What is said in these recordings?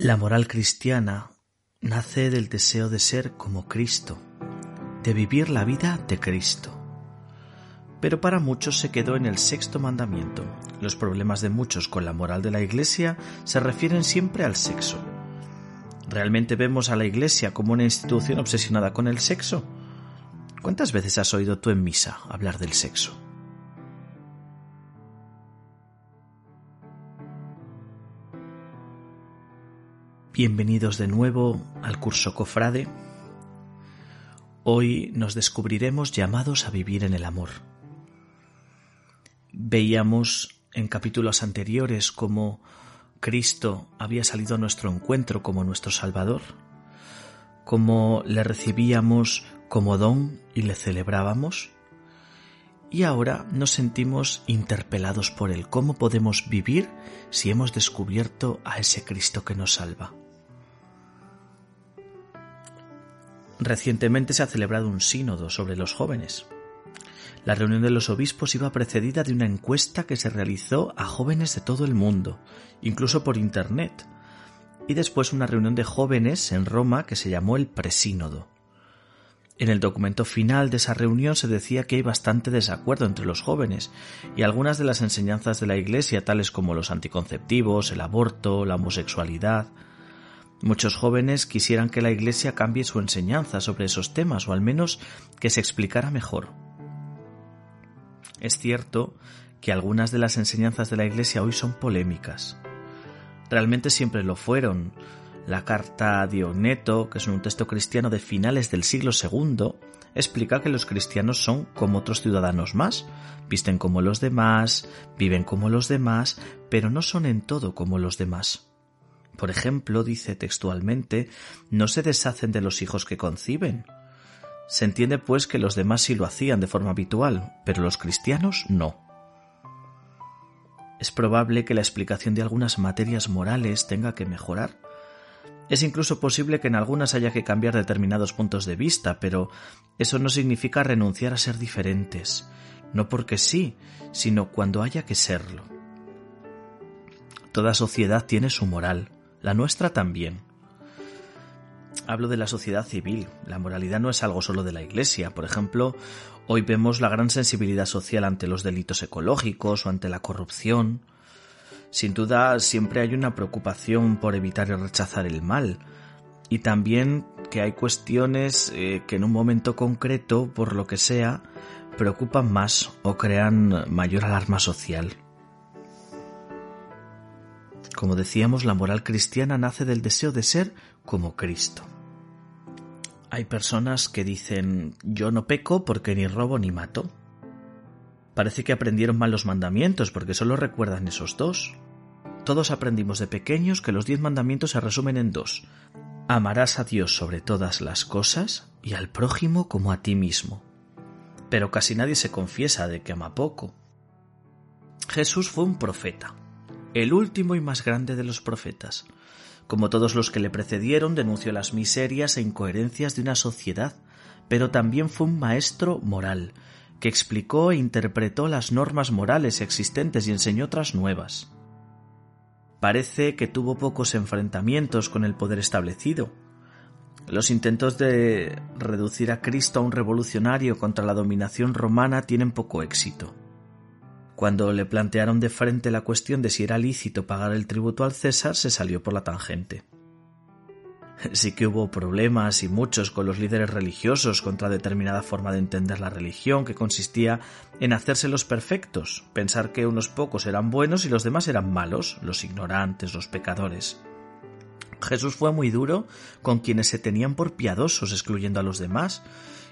La moral cristiana nace del deseo de ser como Cristo, de vivir la vida de Cristo. Pero para muchos se quedó en el sexto mandamiento. Los problemas de muchos con la moral de la Iglesia se refieren siempre al sexo. ¿Realmente vemos a la Iglesia como una institución obsesionada con el sexo? ¿Cuántas veces has oído tú en misa hablar del sexo? Bienvenidos de nuevo al curso Cofrade. Hoy nos descubriremos llamados a vivir en el amor. Veíamos en capítulos anteriores cómo Cristo había salido a nuestro encuentro como nuestro Salvador, cómo le recibíamos como don y le celebrábamos. Y ahora nos sentimos interpelados por él. ¿Cómo podemos vivir si hemos descubierto a ese Cristo que nos salva? Recientemente se ha celebrado un sínodo sobre los jóvenes. La reunión de los obispos iba precedida de una encuesta que se realizó a jóvenes de todo el mundo, incluso por Internet, y después una reunión de jóvenes en Roma que se llamó el presínodo. En el documento final de esa reunión se decía que hay bastante desacuerdo entre los jóvenes y algunas de las enseñanzas de la Iglesia, tales como los anticonceptivos, el aborto, la homosexualidad, Muchos jóvenes quisieran que la Iglesia cambie su enseñanza sobre esos temas o al menos que se explicara mejor. Es cierto que algunas de las enseñanzas de la Iglesia hoy son polémicas. Realmente siempre lo fueron. La carta a Diogneto, que es un texto cristiano de finales del siglo II, explica que los cristianos son como otros ciudadanos más, visten como los demás, viven como los demás, pero no son en todo como los demás. Por ejemplo, dice textualmente, no se deshacen de los hijos que conciben. Se entiende pues que los demás sí lo hacían de forma habitual, pero los cristianos no. Es probable que la explicación de algunas materias morales tenga que mejorar. Es incluso posible que en algunas haya que cambiar determinados puntos de vista, pero eso no significa renunciar a ser diferentes, no porque sí, sino cuando haya que serlo. Toda sociedad tiene su moral, la nuestra también. Hablo de la sociedad civil. La moralidad no es algo solo de la Iglesia. Por ejemplo, hoy vemos la gran sensibilidad social ante los delitos ecológicos o ante la corrupción. Sin duda, siempre hay una preocupación por evitar y rechazar el mal. Y también que hay cuestiones eh, que en un momento concreto, por lo que sea, preocupan más o crean mayor alarma social. Como decíamos, la moral cristiana nace del deseo de ser como Cristo. Hay personas que dicen yo no peco porque ni robo ni mato. Parece que aprendieron mal los mandamientos porque solo recuerdan esos dos. Todos aprendimos de pequeños que los diez mandamientos se resumen en dos. Amarás a Dios sobre todas las cosas y al prójimo como a ti mismo. Pero casi nadie se confiesa de que ama poco. Jesús fue un profeta, el último y más grande de los profetas. Como todos los que le precedieron, denunció las miserias e incoherencias de una sociedad, pero también fue un maestro moral, que explicó e interpretó las normas morales existentes y enseñó otras nuevas. Parece que tuvo pocos enfrentamientos con el poder establecido. Los intentos de reducir a Cristo a un revolucionario contra la dominación romana tienen poco éxito. Cuando le plantearon de frente la cuestión de si era lícito pagar el tributo al César, se salió por la tangente. Sí que hubo problemas y muchos con los líderes religiosos contra determinada forma de entender la religión, que consistía en hacerse los perfectos, pensar que unos pocos eran buenos y los demás eran malos, los ignorantes, los pecadores. Jesús fue muy duro con quienes se tenían por piadosos, excluyendo a los demás,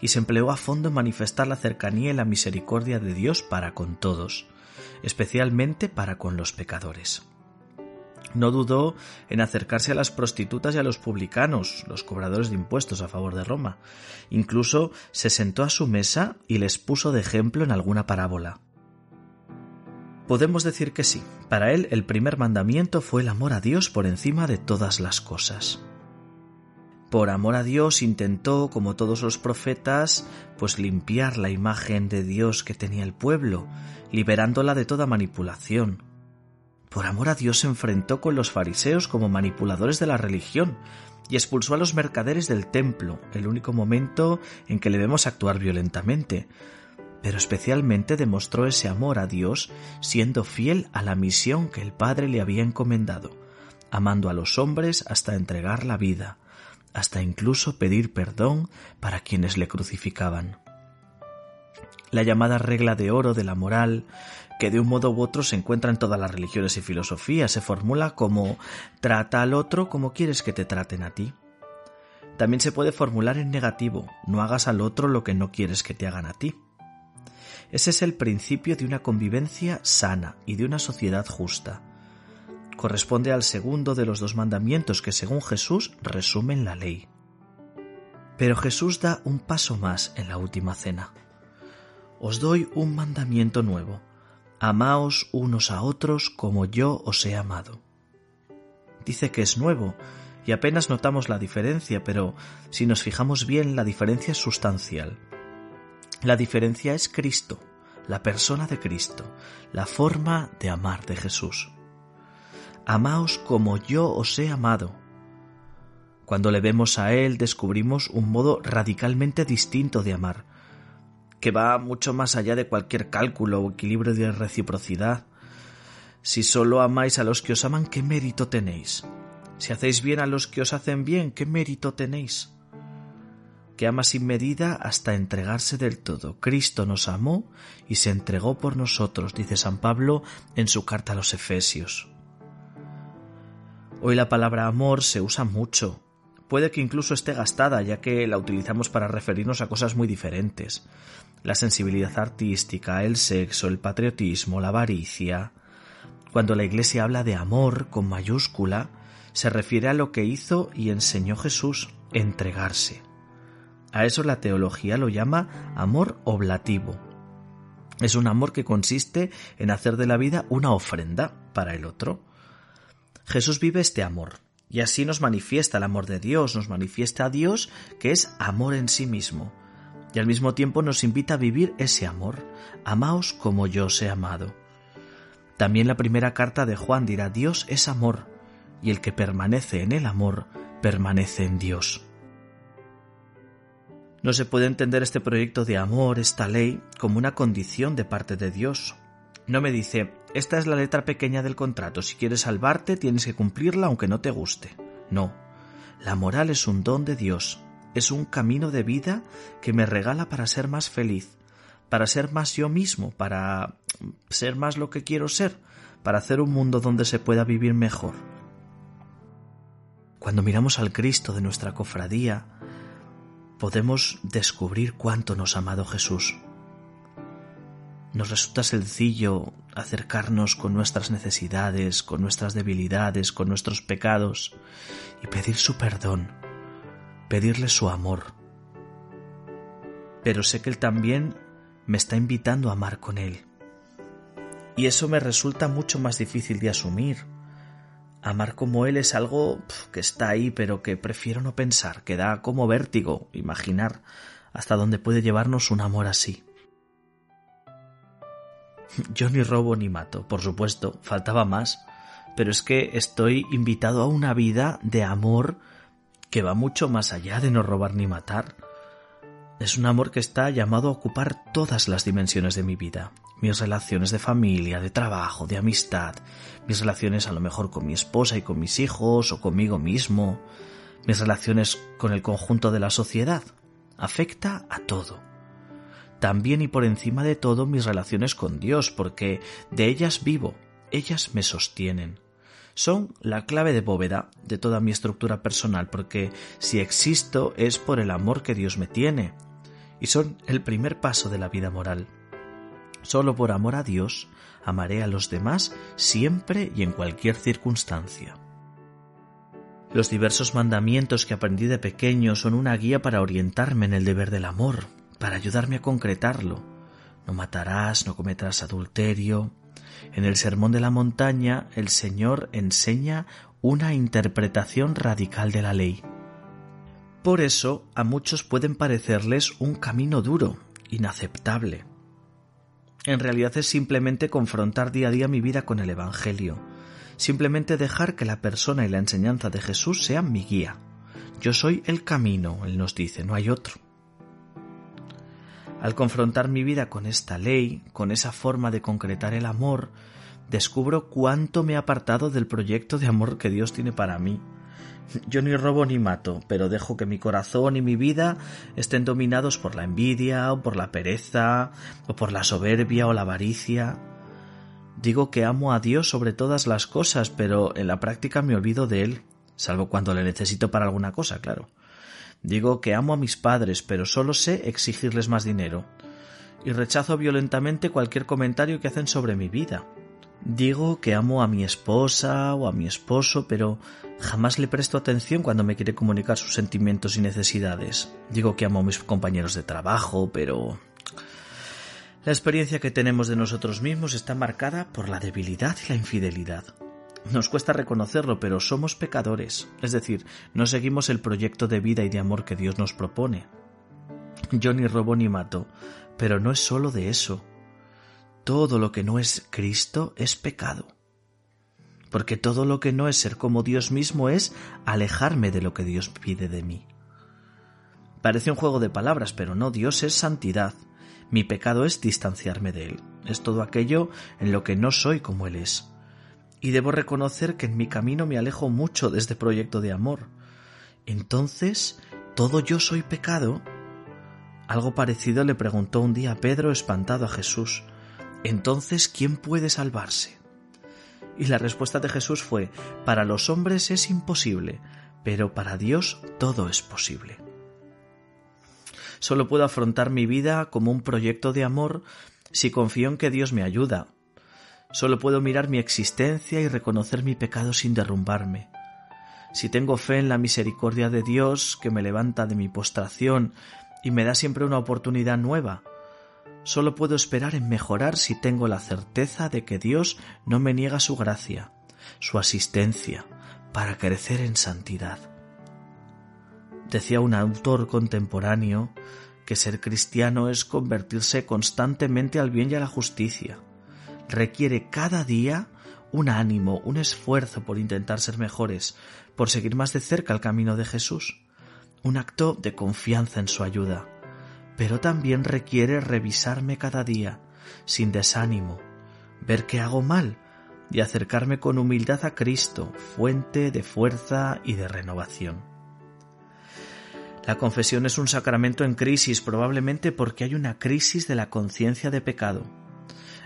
y se empleó a fondo en manifestar la cercanía y la misericordia de Dios para con todos, especialmente para con los pecadores. No dudó en acercarse a las prostitutas y a los publicanos, los cobradores de impuestos a favor de Roma. Incluso se sentó a su mesa y les puso de ejemplo en alguna parábola. Podemos decir que sí, para él el primer mandamiento fue el amor a Dios por encima de todas las cosas por amor a Dios intentó, como todos los profetas, pues limpiar la imagen de Dios que tenía el pueblo, liberándola de toda manipulación. Por amor a Dios se enfrentó con los fariseos como manipuladores de la religión y expulsó a los mercaderes del templo, el único momento en que le vemos actuar violentamente. Pero especialmente demostró ese amor a Dios siendo fiel a la misión que el Padre le había encomendado, amando a los hombres hasta entregar la vida, hasta incluso pedir perdón para quienes le crucificaban. La llamada regla de oro de la moral, que de un modo u otro se encuentra en todas las religiones y filosofías, se formula como trata al otro como quieres que te traten a ti. También se puede formular en negativo, no hagas al otro lo que no quieres que te hagan a ti. Ese es el principio de una convivencia sana y de una sociedad justa. Corresponde al segundo de los dos mandamientos que según Jesús resumen la ley. Pero Jesús da un paso más en la última cena os doy un mandamiento nuevo. Amaos unos a otros como yo os he amado. Dice que es nuevo, y apenas notamos la diferencia, pero si nos fijamos bien, la diferencia es sustancial. La diferencia es Cristo, la persona de Cristo, la forma de amar de Jesús. Amaos como yo os he amado. Cuando le vemos a Él descubrimos un modo radicalmente distinto de amar, que va mucho más allá de cualquier cálculo o equilibrio de reciprocidad. Si solo amáis a los que os aman, ¿qué mérito tenéis? Si hacéis bien a los que os hacen bien, ¿qué mérito tenéis? Que ama sin medida hasta entregarse del todo. Cristo nos amó y se entregó por nosotros, dice San Pablo en su carta a los Efesios. Hoy la palabra amor se usa mucho. Puede que incluso esté gastada, ya que la utilizamos para referirnos a cosas muy diferentes la sensibilidad artística, el sexo, el patriotismo, la avaricia. Cuando la Iglesia habla de amor con mayúscula, se refiere a lo que hizo y enseñó Jesús, entregarse. A eso la teología lo llama amor oblativo. Es un amor que consiste en hacer de la vida una ofrenda para el otro. Jesús vive este amor, y así nos manifiesta el amor de Dios, nos manifiesta a Dios que es amor en sí mismo, y al mismo tiempo nos invita a vivir ese amor. Amaos como yo os he amado. También la primera carta de Juan dirá Dios es amor, y el que permanece en el amor permanece en Dios. No se puede entender este proyecto de amor, esta ley, como una condición de parte de Dios. No me dice, esta es la letra pequeña del contrato, si quieres salvarte tienes que cumplirla aunque no te guste. No, la moral es un don de Dios, es un camino de vida que me regala para ser más feliz, para ser más yo mismo, para ser más lo que quiero ser, para hacer un mundo donde se pueda vivir mejor. Cuando miramos al Cristo de nuestra cofradía, podemos descubrir cuánto nos ha amado Jesús. Nos resulta sencillo acercarnos con nuestras necesidades, con nuestras debilidades, con nuestros pecados y pedir su perdón pedirle su amor. Pero sé que Él también me está invitando a amar con Él. Y eso me resulta mucho más difícil de asumir. Amar como Él es algo que está ahí, pero que prefiero no pensar, que da como vértigo imaginar hasta dónde puede llevarnos un amor así. Yo ni robo ni mato, por supuesto, faltaba más, pero es que estoy invitado a una vida de amor que va mucho más allá de no robar ni matar. Es un amor que está llamado a ocupar todas las dimensiones de mi vida, mis relaciones de familia, de trabajo, de amistad, mis relaciones a lo mejor con mi esposa y con mis hijos o conmigo mismo, mis relaciones con el conjunto de la sociedad. Afecta a todo. También y por encima de todo mis relaciones con Dios, porque de ellas vivo, ellas me sostienen son la clave de bóveda de toda mi estructura personal, porque si existo es por el amor que Dios me tiene, y son el primer paso de la vida moral. Solo por amor a Dios amaré a los demás siempre y en cualquier circunstancia. Los diversos mandamientos que aprendí de pequeño son una guía para orientarme en el deber del amor, para ayudarme a concretarlo. No matarás, no cometerás adulterio, en el Sermón de la Montaña el Señor enseña una interpretación radical de la ley. Por eso a muchos pueden parecerles un camino duro, inaceptable. En realidad es simplemente confrontar día a día mi vida con el Evangelio, Simplemente dejar que la persona y la enseñanza de Jesús sean mi guía. Yo soy el camino, Él nos dice, no hay otro. Al confrontar mi vida con esta ley, con esa forma de concretar el amor, descubro cuánto me he apartado del proyecto de amor que Dios tiene para mí. Yo ni robo ni mato, pero dejo que mi corazón y mi vida estén dominados por la envidia o por la pereza o por la soberbia o la avaricia. Digo que amo a Dios sobre todas las cosas, pero en la práctica me olvido de Él, salvo cuando le necesito para alguna cosa, claro. Digo que amo a mis padres, pero solo sé exigirles más dinero. Y rechazo violentamente cualquier comentario que hacen sobre mi vida. Digo que amo a mi esposa o a mi esposo, pero jamás le presto atención cuando me quiere comunicar sus sentimientos y necesidades. Digo que amo a mis compañeros de trabajo, pero... La experiencia que tenemos de nosotros mismos está marcada por la debilidad y la infidelidad. Nos cuesta reconocerlo, pero somos pecadores, es decir, no seguimos el proyecto de vida y de amor que Dios nos propone. Yo ni robo ni mato, pero no es solo de eso. Todo lo que no es Cristo es pecado. Porque todo lo que no es ser como Dios mismo es alejarme de lo que Dios pide de mí. Parece un juego de palabras, pero no, Dios es santidad. Mi pecado es distanciarme de Él. Es todo aquello en lo que no soy como Él es y debo reconocer que en mi camino me alejo mucho de este proyecto de amor. Entonces, ¿todo yo soy pecado? Algo parecido le preguntó un día Pedro espantado a Jesús. Entonces, ¿quién puede salvarse? Y la respuesta de Jesús fue, para los hombres es imposible, pero para Dios todo es posible. Solo puedo afrontar mi vida como un proyecto de amor si confío en que Dios me ayuda, Solo puedo mirar mi existencia y reconocer mi pecado sin derrumbarme. Si tengo fe en la misericordia de Dios que me levanta de mi postración y me da siempre una oportunidad nueva, solo puedo esperar en mejorar si tengo la certeza de que Dios no me niega su gracia, su asistencia, para crecer en santidad. Decía un autor contemporáneo que ser cristiano es convertirse constantemente al bien y a la justicia requiere cada día un ánimo, un esfuerzo por intentar ser mejores, por seguir más de cerca el camino de Jesús, un acto de confianza en su ayuda, pero también requiere revisarme cada día, sin desánimo, ver que hago mal y acercarme con humildad a Cristo, fuente de fuerza y de renovación. La confesión es un sacramento en crisis probablemente porque hay una crisis de la conciencia de pecado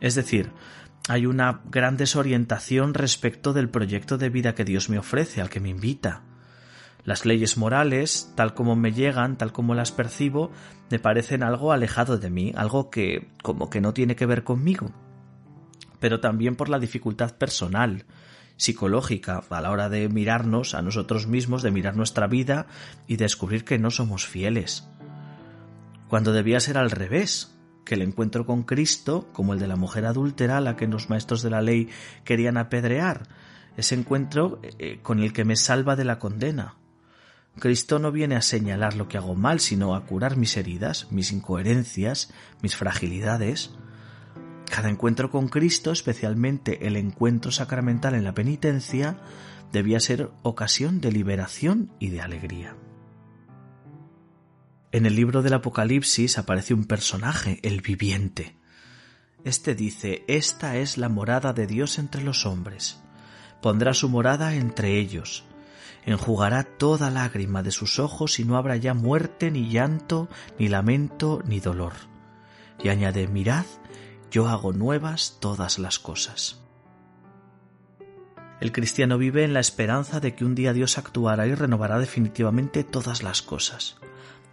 es decir, hay una gran desorientación respecto del proyecto de vida que Dios me ofrece, al que me invita. Las leyes morales, tal como me llegan, tal como las percibo, me parecen algo alejado de mí, algo que como que no tiene que ver conmigo. Pero también por la dificultad personal, psicológica, a la hora de mirarnos a nosotros mismos, de mirar nuestra vida y descubrir que no somos fieles. Cuando debía ser al revés, que el encuentro con Cristo, como el de la mujer adúltera a la que los maestros de la ley querían apedrear, ese encuentro eh, con el que me salva de la condena. Cristo no viene a señalar lo que hago mal, sino a curar mis heridas, mis incoherencias, mis fragilidades. Cada encuentro con Cristo, especialmente el encuentro sacramental en la penitencia, debía ser ocasión de liberación y de alegría. En el libro del Apocalipsis aparece un personaje, el viviente. Este dice, Esta es la morada de Dios entre los hombres. Pondrá su morada entre ellos. Enjugará toda lágrima de sus ojos y no habrá ya muerte, ni llanto, ni lamento, ni dolor. Y añade, Mirad, yo hago nuevas todas las cosas. El cristiano vive en la esperanza de que un día Dios actuará y renovará definitivamente todas las cosas.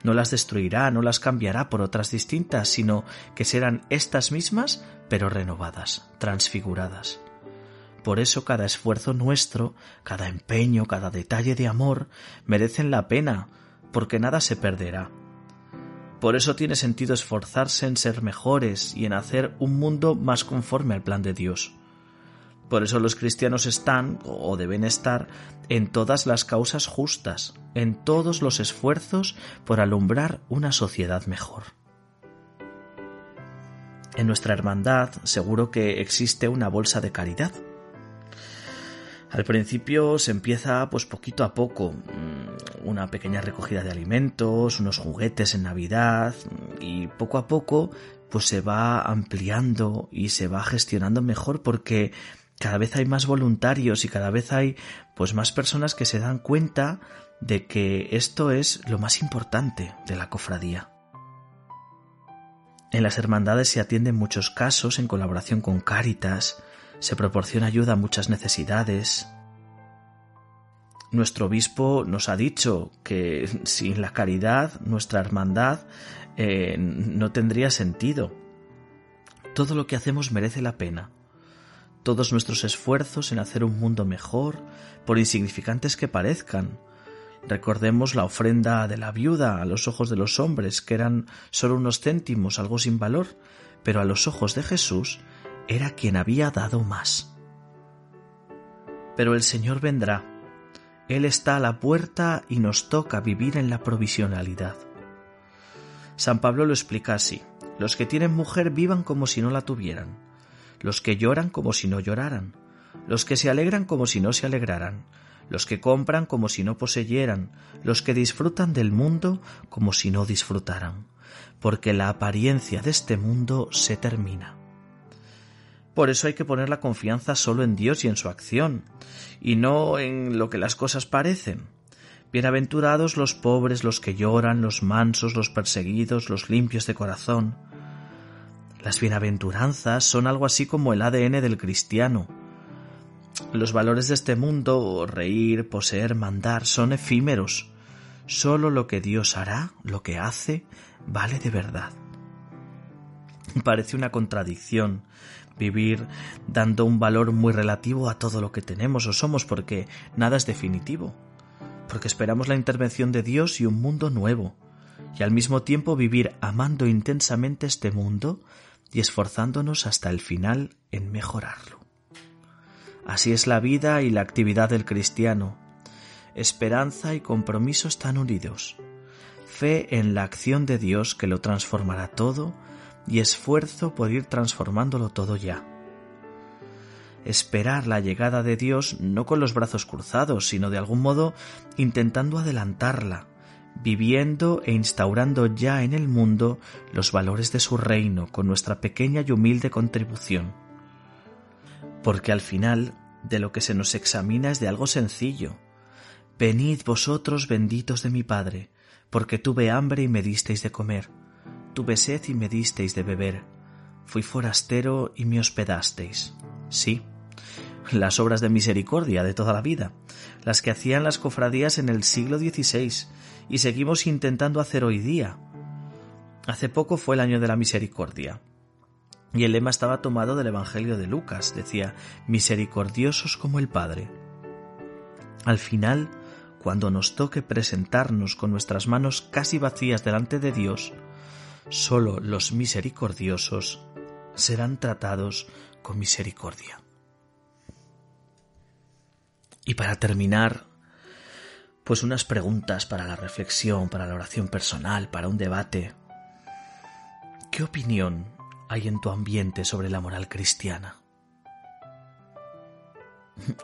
No las destruirá, no las cambiará por otras distintas, sino que serán estas mismas, pero renovadas, transfiguradas. Por eso cada esfuerzo nuestro, cada empeño, cada detalle de amor, merecen la pena, porque nada se perderá. Por eso tiene sentido esforzarse en ser mejores y en hacer un mundo más conforme al plan de Dios. Por eso los cristianos están, o deben estar, en todas las causas justas, en todos los esfuerzos por alumbrar una sociedad mejor. En nuestra hermandad seguro que existe una bolsa de caridad. Al principio se empieza pues poquito a poco, mm, una pequeña recogida de alimentos, unos juguetes en Navidad y poco a poco pues se va ampliando y se va gestionando mejor porque cada vez hay más voluntarios y cada vez hay pues más personas que se dan cuenta de que esto es lo más importante de la cofradía. En las hermandades se atienden muchos casos en colaboración con Cáritas, se proporciona ayuda a muchas necesidades. Nuestro obispo nos ha dicho que sin la caridad nuestra hermandad eh, no tendría sentido. Todo lo que hacemos merece la pena. Todos nuestros esfuerzos en hacer un mundo mejor, por insignificantes que parezcan, Recordemos la ofrenda de la viuda a los ojos de los hombres, que eran solo unos céntimos, algo sin valor, pero a los ojos de Jesús era quien había dado más. Pero el Señor vendrá. Él está a la puerta y nos toca vivir en la provisionalidad. San Pablo lo explica así. Los que tienen mujer vivan como si no la tuvieran. Los que lloran como si no lloraran. Los que se alegran como si no se alegraran los que compran como si no poseyeran, los que disfrutan del mundo como si no disfrutaran, porque la apariencia de este mundo se termina. Por eso hay que poner la confianza solo en Dios y en su acción, y no en lo que las cosas parecen. Bienaventurados los pobres, los que lloran, los mansos, los perseguidos, los limpios de corazón. Las bienaventuranzas son algo así como el ADN del cristiano, los valores de este mundo, reír, poseer, mandar, son efímeros. Solo lo que Dios hará, lo que hace, vale de verdad. Parece una contradicción vivir dando un valor muy relativo a todo lo que tenemos o somos porque nada es definitivo, porque esperamos la intervención de Dios y un mundo nuevo, y al mismo tiempo vivir amando intensamente este mundo y esforzándonos hasta el final en mejorarlo. Así es la vida y la actividad del cristiano. Esperanza y compromiso están unidos. Fe en la acción de Dios que lo transformará todo y esfuerzo por ir transformándolo todo ya. Esperar la llegada de Dios no con los brazos cruzados, sino de algún modo intentando adelantarla, viviendo e instaurando ya en el mundo los valores de su reino con nuestra pequeña y humilde contribución porque al final de lo que se nos examina es de algo sencillo. Venid vosotros benditos de mi Padre, porque tuve hambre y me disteis de comer, tuve sed y me disteis de beber, fui forastero y me hospedasteis. Sí, las obras de misericordia de toda la vida, las que hacían las cofradías en el siglo XVI y seguimos intentando hacer hoy día. Hace poco fue el año de la misericordia. Y el lema estaba tomado del Evangelio de Lucas. Decía, misericordiosos como el Padre. Al final, cuando nos toque presentarnos con nuestras manos casi vacías delante de Dios, solo los misericordiosos serán tratados con misericordia. Y para terminar, pues unas preguntas para la reflexión, para la oración personal, para un debate. ¿Qué opinión hay en tu ambiente sobre la moral cristiana?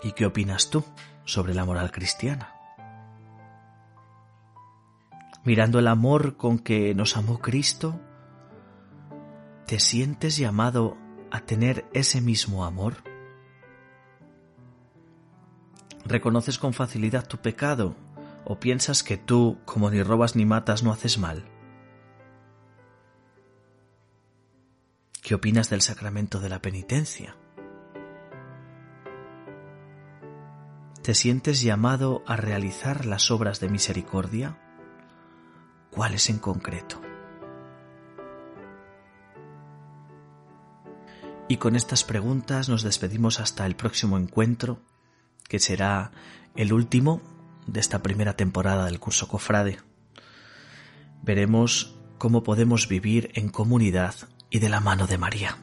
¿Y qué opinas tú sobre la moral cristiana? Mirando el amor con que nos amó Cristo, ¿te sientes llamado a tener ese mismo amor? ¿Reconoces con facilidad tu pecado o piensas que tú, como ni robas ni matas, no haces mal? ¿Qué opinas del sacramento de la penitencia? ¿Te sientes llamado a realizar las obras de misericordia? ¿Cuáles en concreto? Y con estas preguntas nos despedimos hasta el próximo encuentro, que será el último de esta primera temporada del curso Cofrade. Veremos cómo podemos vivir en comunidad y de la mano de María.